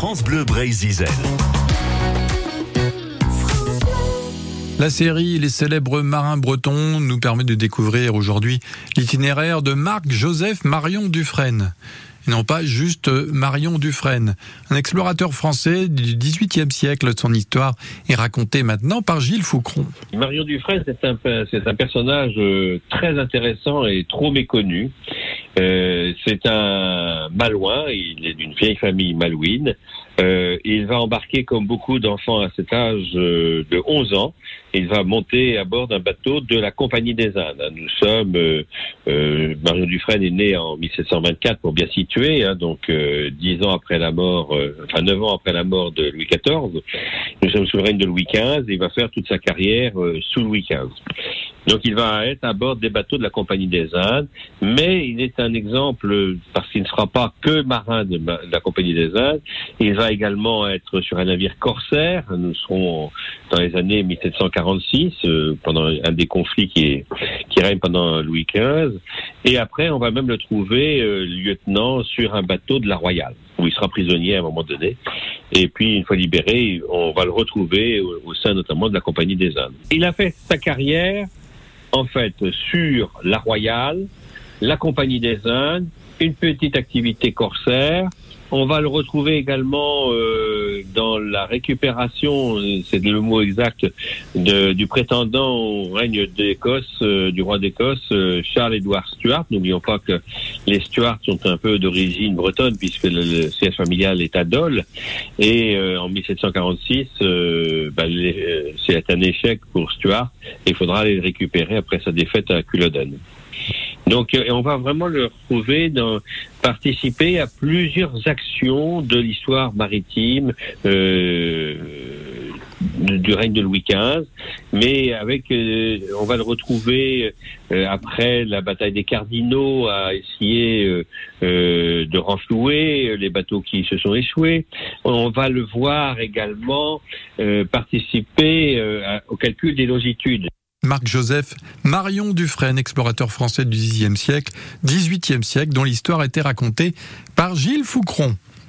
France Bleu Brésil. La série Les célèbres marins bretons nous permet de découvrir aujourd'hui l'itinéraire de Marc-Joseph Marion Dufresne. Et non pas juste Marion Dufresne, un explorateur français du XVIIIe siècle. Son histoire est racontée maintenant par Gilles Foucron. Marion Dufresne, c'est un, c'est un personnage euh, très intéressant et trop méconnu. Euh, c'est un malouin, il est d'une vieille famille malouine. Euh, il va embarquer comme beaucoup d'enfants à cet âge euh, de 11 ans. Il va monter à bord d'un bateau de la Compagnie des Indes. Nous sommes, euh, euh Marion Dufresne est né en 1724 pour bien situer, hein, donc dix ans après la mort, enfin neuf ans après la mort de Louis XIV. Nous sommes sous le règne de Louis XV. Et il va faire toute sa carrière sous Louis XV. Donc il va être à bord des bateaux de la Compagnie des Indes, mais il est un exemple parce qu'il ne sera pas que marin de, la Compagnie des Indes, il va également être sur un navire corsaire, nous serons dans les années 1746, euh, pendant un des conflits qui, qui règne pendant Louis XV, et après on va même le trouver euh, lieutenant sur un bateau de la Royale où il sera prisonnier à un moment donné. Et puis, une fois libéré, on va le retrouver au sein notamment de la Compagnie des Indes. Il a fait sa carrière en fait sur la Royale, la Compagnie des Indes, une petite activité corsaire. On va le retrouver également euh, dans la récupération, c'est le mot exact, de, du prétendant au règne d'Écosse, euh, du roi d'Écosse, euh, Charles Édouard Stuart. N'oublions pas que les Stuarts sont un peu d'origine bretonne puisque le, siège familial est à Dole. Et en 1746, bah, c'est un échec pour Stuart il faudra les récupérer après sa défaite à Culloden. Donc, euh, on va vraiment le retrouver dans participer à plusieurs actions de l'histoire maritime euh, du règne de Louis XV, mais avec, euh, on va le retrouver après la bataille des Cardinaux à essayer de renflouer les bateaux qui se sont échoués. On va le voir également participer au calcul des longitudes. Marc-Joseph Marion Dufresne, explorateur français du Xe siècle, XVIIIe siècle, dont l'histoire été racontée par Gilles Foucron.